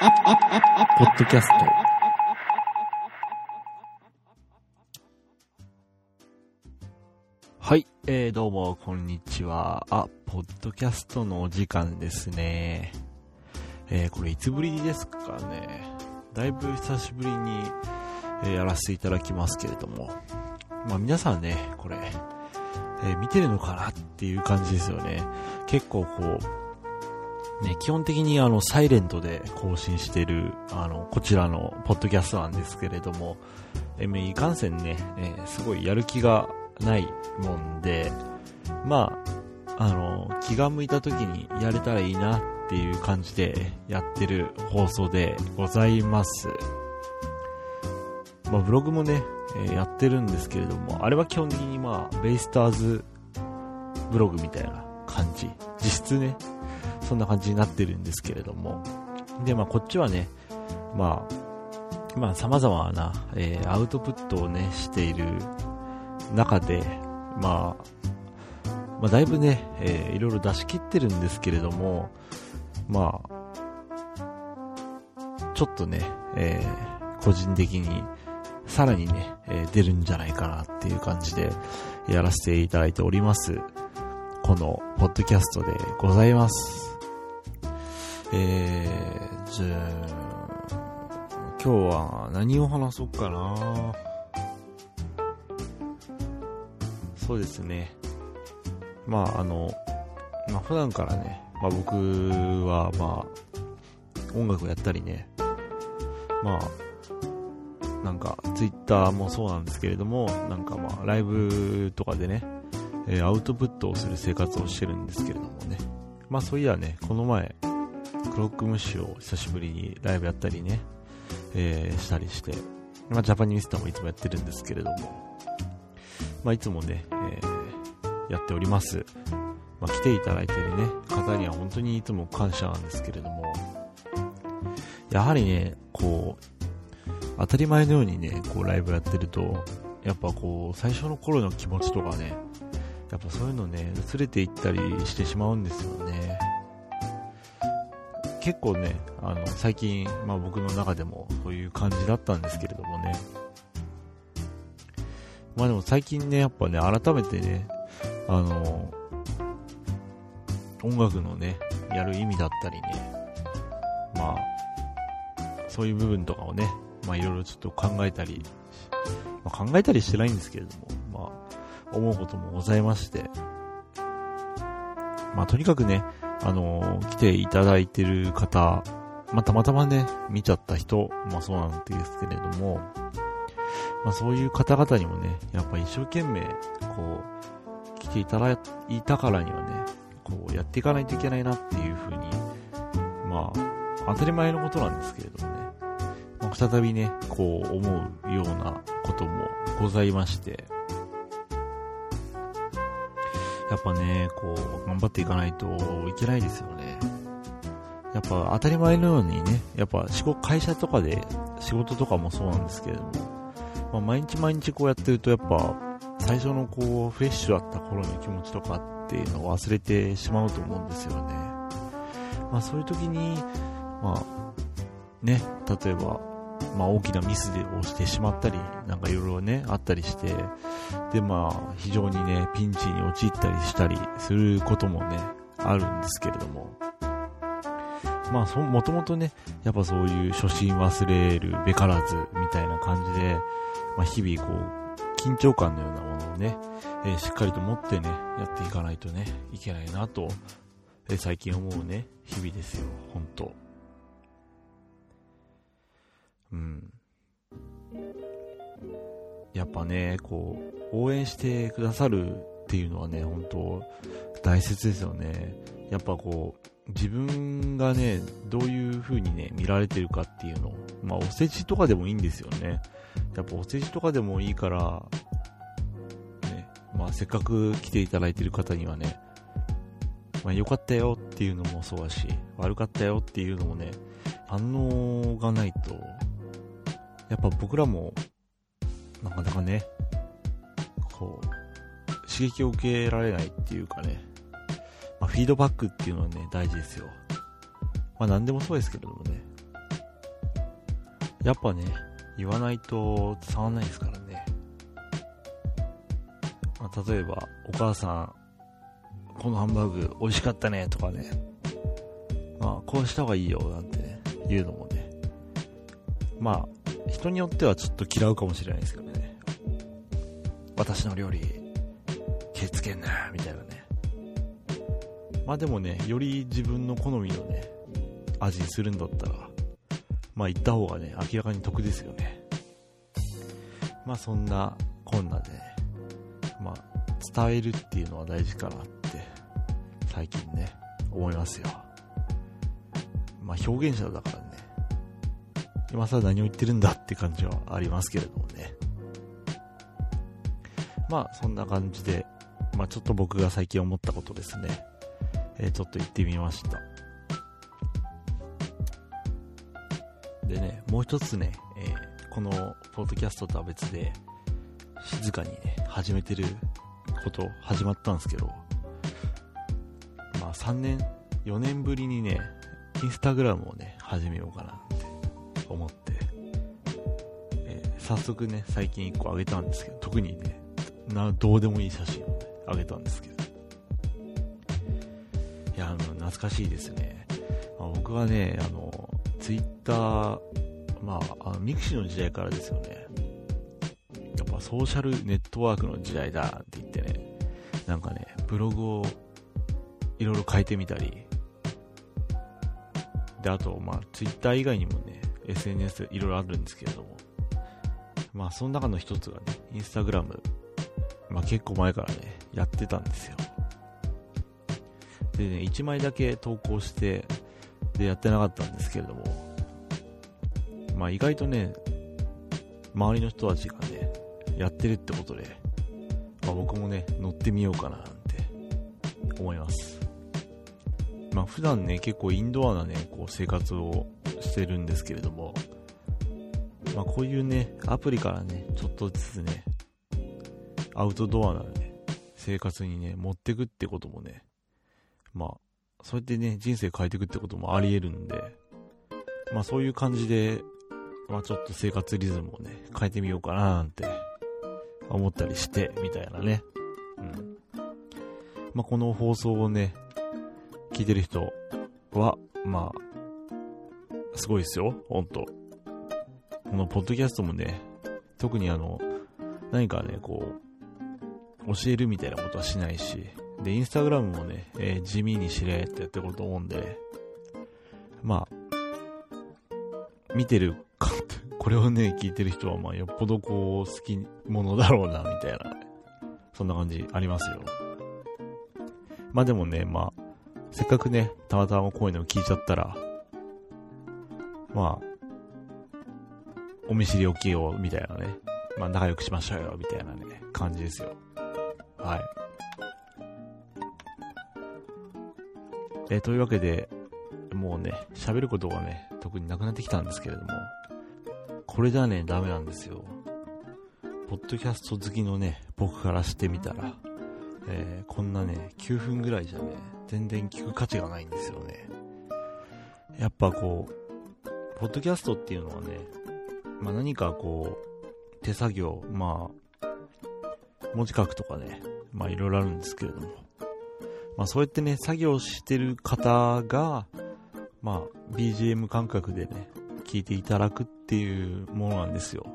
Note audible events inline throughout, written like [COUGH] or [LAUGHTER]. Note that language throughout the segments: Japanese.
ポッドキャスト。はい、えー、どうも、こんにちは。あ、ポッドキャストのお時間ですね。えー、これいつぶりですかね。だいぶ久しぶりに、えー、やらせていただきますけれども。まあ皆さんね、これ、えー、見てるのかなっていう感じですよね。結構こう、ね、基本的にあの、サイレントで更新してる、あの、こちらのポッドキャストなんですけれども、え、いかんせんね、えー、すごいやる気がないもんで、まあ、あの、気が向いた時にやれたらいいなっていう感じでやってる放送でございます。まあ、ブログもね、え、やってるんですけれども、あれは基本的にまあ、ベイスターズブログみたいな感じ。実質ね、そんな感じになってるんですけれども。で、まあ、こっちはね、まあ、まあ、様々な、えー、アウトプットをね、している中で、まあ、まあ、だいぶね、えー、いろいろ出し切ってるんですけれども、まあ、ちょっとね、えー、個人的に、さらにね、えー、出るんじゃないかなっていう感じで、やらせていただいております。この、ポッドキャストでございます。えー、じゃあ、今日は何を話そうかなそうですね。まあ、あの、まあ、普段からね、まあ、僕は、まあ、音楽をやったりね、まあ、なんか、ツイッターもそうなんですけれども、なんかまあ、ライブとかでね、えー、アウトプットをする生活をしてるんですけれどもね。まあ、そういやね、この前、クロックムッシュを久しぶりにライブやったりね、えー、したりして、まあ、ジャパニースターもいつもやってるんですけれども、まあ、いつもね、えー、やっております。まあ、来ていただいてるね、方には本当にいつも感謝なんですけれども、やはりね、こう、当たり前のようにね、こうライブやってると、やっぱこう、最初の頃の気持ちとかね、やっぱそういうのね、薄れていったりしてしまうんですよね。結構ね、あの、最近、まあ僕の中でもそういう感じだったんですけれどもね。まあでも最近ね、やっぱね、改めてね、あの、音楽のね、やる意味だったりね、まあ、そういう部分とかをね、まあいろいろちょっと考えたり、まあ、考えたりしてないんですけれども、まあ、思うこともございまして、まあとにかくね、あの来ていただいてる方、まあ、たまたまね、見ちゃった人もそうなんですけれども、まあ、そういう方々にもね、やっぱ一生懸命、こう、来ていただいたからにはね、こう、やっていかないといけないなっていうふうに、まあ、当たり前のことなんですけれどもね、まあ、再びね、こう、思うようなこともございまして、やっぱね、こう、頑張っていかないといけないですよね。やっぱ当たり前のようにね、やっぱ仕事、会社とかで仕事とかもそうなんですけれども、まあ、毎日毎日こうやってるとやっぱ、最初のこう、フレッシュだった頃の気持ちとかっていうのを忘れてしまうと思うんですよね。まあそういう時に、まあ、ね、例えば、まあ大きなミスをしてしまったり、なんかいろいろね、あったりして、でまあ非常にね、ピンチに陥ったりしたりすることもね、あるんですけれども、まあそ、もともとね、やっぱそういう初心忘れるべからずみたいな感じで、まあ日々こう、緊張感のようなものをね、えー、しっかりと持ってね、やっていかないとね、いけないなと、えー、最近思うね、日々ですよ、本当うん。やっぱね、こう、応援してくださるっていうのはね、本当大切ですよね。やっぱこう、自分がね、どういう風にね、見られてるかっていうの。まあ、お世辞とかでもいいんですよね。やっぱお世辞とかでもいいから、ね、まあ、せっかく来ていただいてる方にはね、まあ、良かったよっていうのもそうだし、悪かったよっていうのもね、反応がないと、やっぱ僕らも、なかなかね、こう、刺激を受けられないっていうかね、まあ、フィードバックっていうのはね、大事ですよ。まあ何でもそうですけれどもね。やっぱね、言わないと伝わんないですからね。まあ、例えば、お母さん、このハンバーグ美味しかったねとかね、まあ、こうした方がいいよなんてね、言うのもね、まあ、人によってはちょっと嫌うかもしれないですけどね。私の料理、気つけんな、みたいなね。まあでもね、より自分の好みのね、味にするんだったら、まあ行った方がね、明らかに得ですよね。まあそんなこんなで、ね、まあ伝えるっていうのは大事かなって、最近ね、思いますよ。まあ表現者だからね、今更何を言ってるんだって感じはありますけれどもね。まあそんな感じで、まあちょっと僕が最近思ったことですね。えー、ちょっと行ってみました。でね、もう一つね、えー、このポッドキャストとは別で、静かにね、始めてること、始まったんですけど、まあ3年、4年ぶりにね、インスタグラムをね、始めようかなって思って、えー、早速ね、最近1個あげたんですけど、特にね、な、どうでもいい写真をね、あげたんですけど、いや、あの、懐かしいですね。まあ、僕はね、あの、ツイッター、まあ、あのミクシーの時代からですよね。やっぱソーシャルネットワークの時代だって言ってね、なんかね、ブログをいろいろ変えてみたり、で、あと、まあ、ツイッター以外にもね、SNS いろいろあるんですけれども、まあ、その中の一つがね、インスタグラム、まあ、結構前からね、やってたんですよ。でね、1枚だけ投稿して、で、やってなかったんですけれども、まあ意外とね、周りの人たちがね、やってるってことで、まあ僕もね、乗ってみようかななんて思います。まあ普段ね、結構インドアなね、こう生活をしてるんですけれども、まあこういうね、アプリからね、ちょっとずつね、アウトドアなね、生活にね、持ってくってこともね、まあ、そうやってね、人生変えていくってこともあり得るんで、まあそういう感じで、まあちょっと生活リズムをね、変えてみようかななんて思ったりして、みたいなね。うん。まあこの放送をね、聞いてる人は、まあ、すごいですよ、ほんと。このポッドキャストもね、特にあの、何かね、こう、教えるみたいなことはしないし、で、インスタグラムもね、えー、地味にしれってやってると思うんで、まあ、見てるか、これをね、聞いてる人は、まあ、よっぽどこう、好き者だろうな、みたいな、そんな感じありますよ。まあでもね、まあ、せっかくね、たまたまこういうのを聞いちゃったら、まあ、お見知りおきよう、みたいなね。まあ、仲良くしましょうよ、みたいなね、感じですよ。はい。え、というわけで、もうね、喋ることがね、特になくなってきたんですけれども、これじゃね、ダメなんですよ。ポッドキャスト好きのね、僕からしてみたら、えー、こんなね、9分ぐらいじゃね、全然聞く価値がないんですよね。やっぱこう、ポッドキャストっていうのはね、まあ、何かこう、手作業、まあ、文字書くとかね、まあいろいろあるんですけれども、まあそうやってね、作業してる方が、まあ BGM 感覚でね、聞いていただくっていうものなんですよ。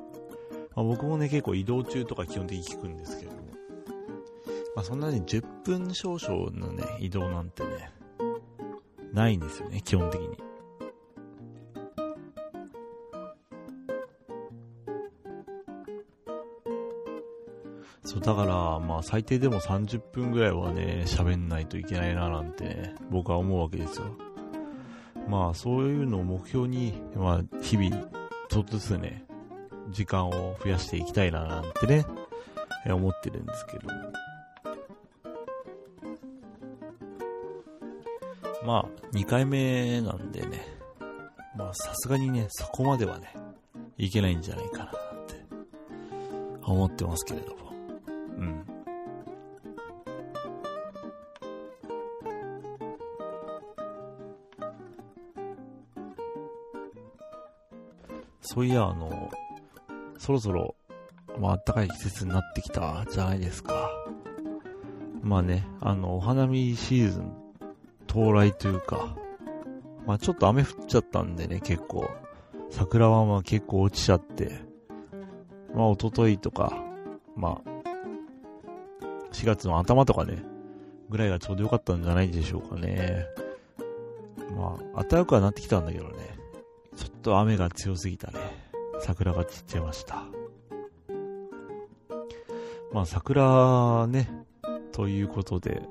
まあ、僕もね、結構移動中とか基本的に聞くんですけれども、まあそんなに10分少々のね、移動なんてね、ないんですよね、基本的に。そう、だから、まあ最低でも30分ぐらいはね、喋んないといけないななんてね、僕は思うわけですよ。まあそういうのを目標に、まあ日々、ちょっとずつね、時間を増やしていきたいななんてね、思ってるんですけど。まあ、2回目なんでね、まあさすがにね、そこまではね、いけないんじゃないかなって思ってますけれども。そういや、あの、そろそろ、まあ、暖かい季節になってきたじゃないですか。まあね、あの、お花見シーズン到来というか、まあちょっと雨降っちゃったんでね、結構、桜はまあ結構落ちちゃって、まあ一昨日とか、まあ、4月の頭とかね、ぐらいがちょうど良かったんじゃないでしょうかね。まあ、暖かくはなってきたんだけどね、ちょっと雨が強すぎたね。桜が散っちゃいました。まあ桜ね、ということで、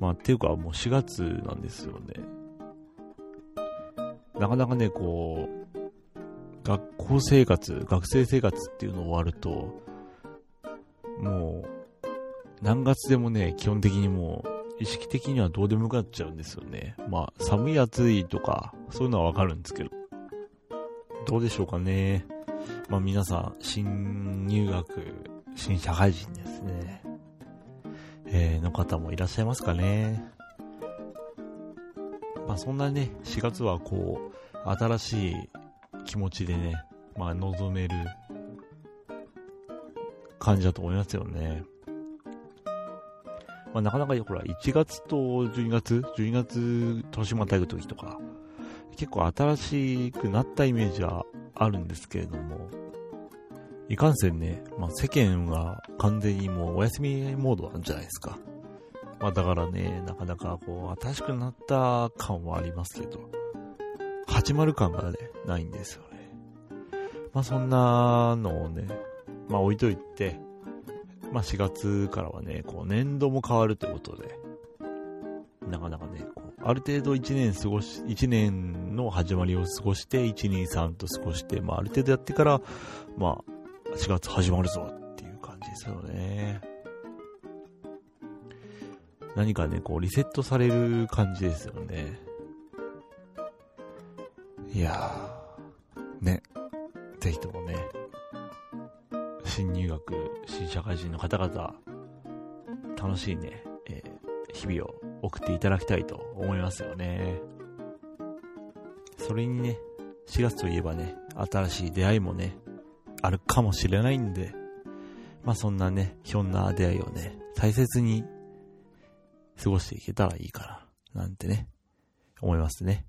まあっていうかもう4月なんですよね。なかなかね、こう、学校生活、学生生活っていうのを終わると、もう、何月でもね、基本的にもう、意識的にはどうでもよくなっちゃうんですよね。まあ、寒い暑いとか、そういうのはわかるんですけど。どうでしょうかね。まあ皆さん、新入学、新社会人ですね。えー、の方もいらっしゃいますかね。まあそんなにね、4月はこう、新しい気持ちでね、まあ望める感じだと思いますよね。まあ、なかなか、ほら、1月と12月 ?12 月、年またぐ時とか、結構新しくなったイメージはあるんですけれども、いかんせんね、まあ、世間は完全にもうお休みモードなんじゃないですか。まあ、だからね、なかなかこう、新しくなった感はありますけど、始まる感がね、ないんですよね。まあ、そんなのをね、まあ、置いといて、まあ、4月からはね、こう、年度も変わるということで、なかなかね、こう、ある程度1年過ごし、1年の始まりを過ごして、1、2、3と過ごして、まあ、ある程度やってから、まあ、4月始まるぞっていう感じですよね。何かね、こう、リセットされる感じですよね。いやー、ね、ぜひともね、新入学、新社会人の方々、楽しいね、えー、日々を送っていただきたいと思いますよね。それにね、4月といえばね、新しい出会いもね、あるかもしれないんで、まあそんなね、ひょんな出会いをね、大切に過ごしていけたらいいかな、なんてね、思いますね。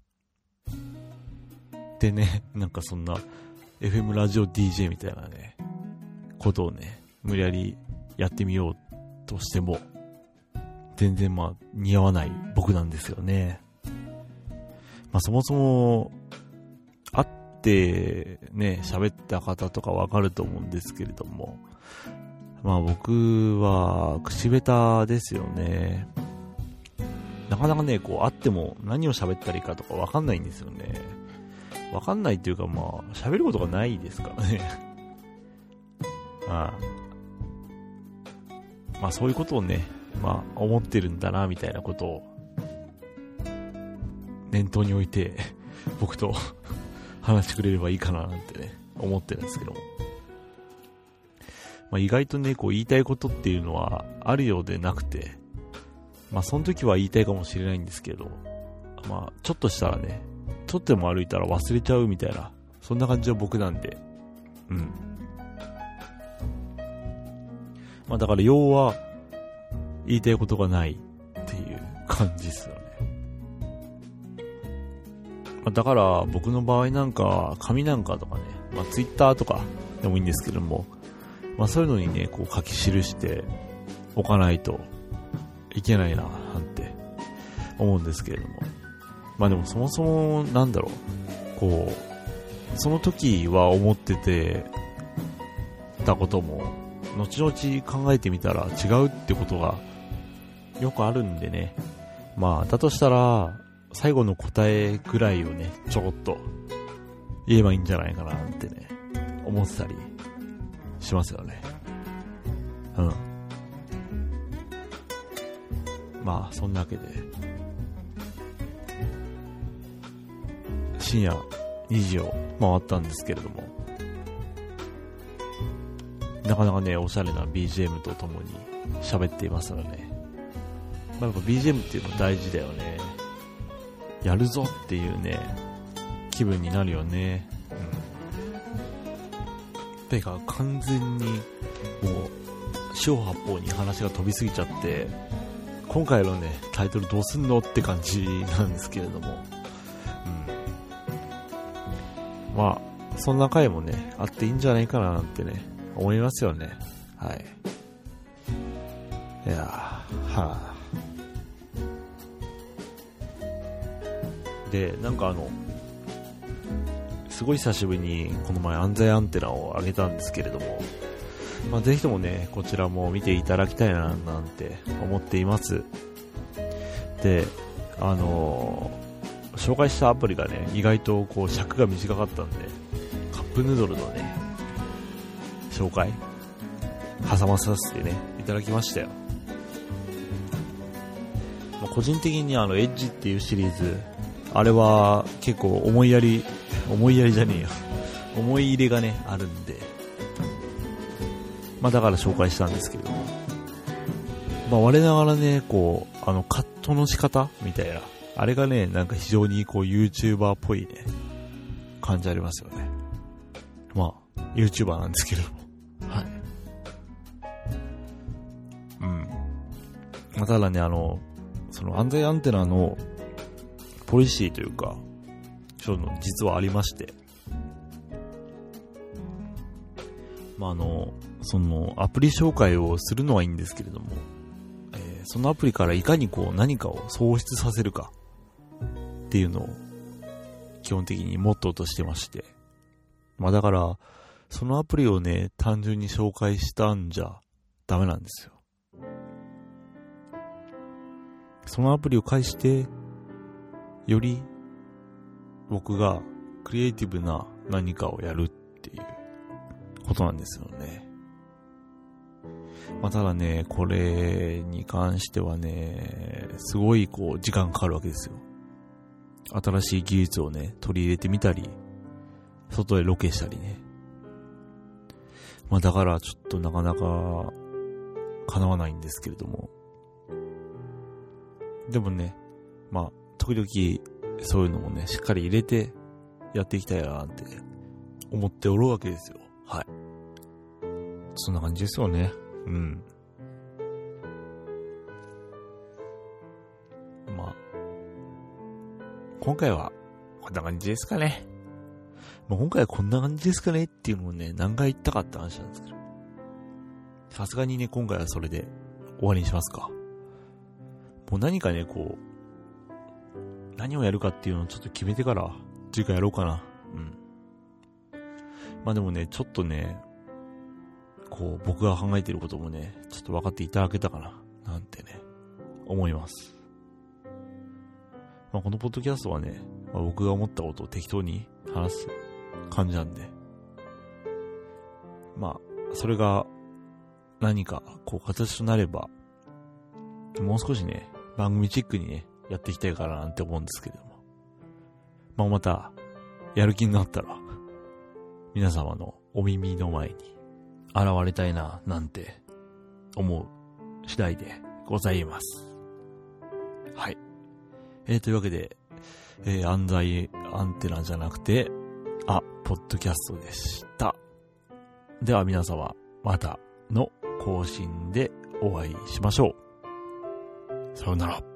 でね、なんかそんな、FM ラジオ DJ みたいなね、ことをね、無理やりやってみようとしても、全然まあ似合わない僕なんですよね。まあそもそも、会ってね、喋った方とかわかると思うんですけれども、まあ僕は口下手ですよね。なかなかね、こう会っても何を喋ったらいいかとかわかんないんですよね。わかんないっていうかまあ喋ることがないですからね。あ [LAUGHS] まあそういうことをね、まあ思ってるんだな、みたいなことを、念頭に置いて、[LAUGHS] 僕と [LAUGHS] 話してくれればいいかな、なんてね、思ってるんですけども。まあ意外とね、こう言いたいことっていうのはあるようでなくて、まあその時は言いたいかもしれないんですけど、まあちょっとしたらね、ちょっとでも歩いたら忘れちゃうみたいな、そんな感じは僕なんで、うん。まあだから要は、言いたいことがないっていう感じですよね。ま、だから僕の場合なんか、紙なんかとかね、まあツイッターとかでもいいんですけども、まあそういうのにね、こう書き記しておかないといけないな、なんて思うんですけれども。まあでもそもそもなんだろう、こう、その時は思っててたことも後々考えてみたら違うってことがよくあるんでね。まあ、だとしたら、最後の答えぐらいをね、ちょこっと言えばいいんじゃないかなってね、思ってたりしますよね。うん。まあ、そんなわけで、深夜2時を回ったんですけれども、なかなかね、おしゃれな BGM とともに喋っていますので、ね、まあ、やっぱ BGM っていうの大事だよね。やるぞっていうね、気分になるよね。とにか完全にもう四方八方に話が飛びすぎちゃって今回のねタイトルどうすんのって感じなんですけれども。うん。まあそんな回もねあっていいんじゃないかななんてね思いますよね。はい。いやはあ。でなんかあのすごい久しぶりにこの前安全アンテナを上げたんですけれども、まあ、ぜひともね、こちらも見ていただきたいななんて思っています。で、あのー、紹介したアプリがね、意外とこう尺が短かったんで、カップヌードルのね、紹介、挟まさせてね、いただきましたよ。ま、個人的にあの、エッジっていうシリーズ、あれは結構思いやり思いやりじゃねえよ。思い入れがね、あるんで。まあだから紹介したんですけど。まあ我ながらね、こう、あの、カットの仕方みたいな。あれがね、なんか非常にこう YouTuber っぽいね、感じありますよね。まあ、YouTuber なんですけど。はい。うん。まただね、あの、その安全アンテナのポリシーというか、そういうの実はありまして、まあ、あの、そのアプリ紹介をするのはいいんですけれども、えー、そのアプリからいかにこう何かを創出させるかっていうのを基本的にモットーとしてまして、まあだから、そのアプリをね、単純に紹介したんじゃダメなんですよ。そのアプリを介して、より僕がクリエイティブな何かをやるっていうことなんですよね。まあ、ただね、これに関してはね、すごいこう時間かかるわけですよ。新しい技術をね、取り入れてみたり、外でロケしたりね。まあだからちょっとなかなか叶わないんですけれども。でもね、まあ時々そういうのもね、しっかり入れてやっていきたいなって思っておるわけですよ。はい。そんな感じですよね。うん。まあ、今回はこんな感じですかね。まあ、今回はこんな感じですかねっていうのをね、何回言ったかって話なんですけど。さすがにね、今回はそれで終わりにしますか。もう何かね、こう、何をやるかっていうのをちょっと決めてから、次回やろうかな。うん。まあでもね、ちょっとね、こう、僕が考えてることもね、ちょっと分かっていただけたかな、なんてね、思います。まあこのポッドキャストはね、まあ、僕が思ったことを適当に話す感じなんで、まあ、それが何か、こう、形となれば、もう少しね、番組チックにね、やっていきたいかななんて思うんですけれども。まあ、また、やる気になったら、皆様のお耳の前に現れたいな、なんて思う次第でございます。はい。えー、というわけで、えー、安西アンテナじゃなくて、あ、ポッドキャストでした。では皆様、またの更新でお会いしましょう。さよなら。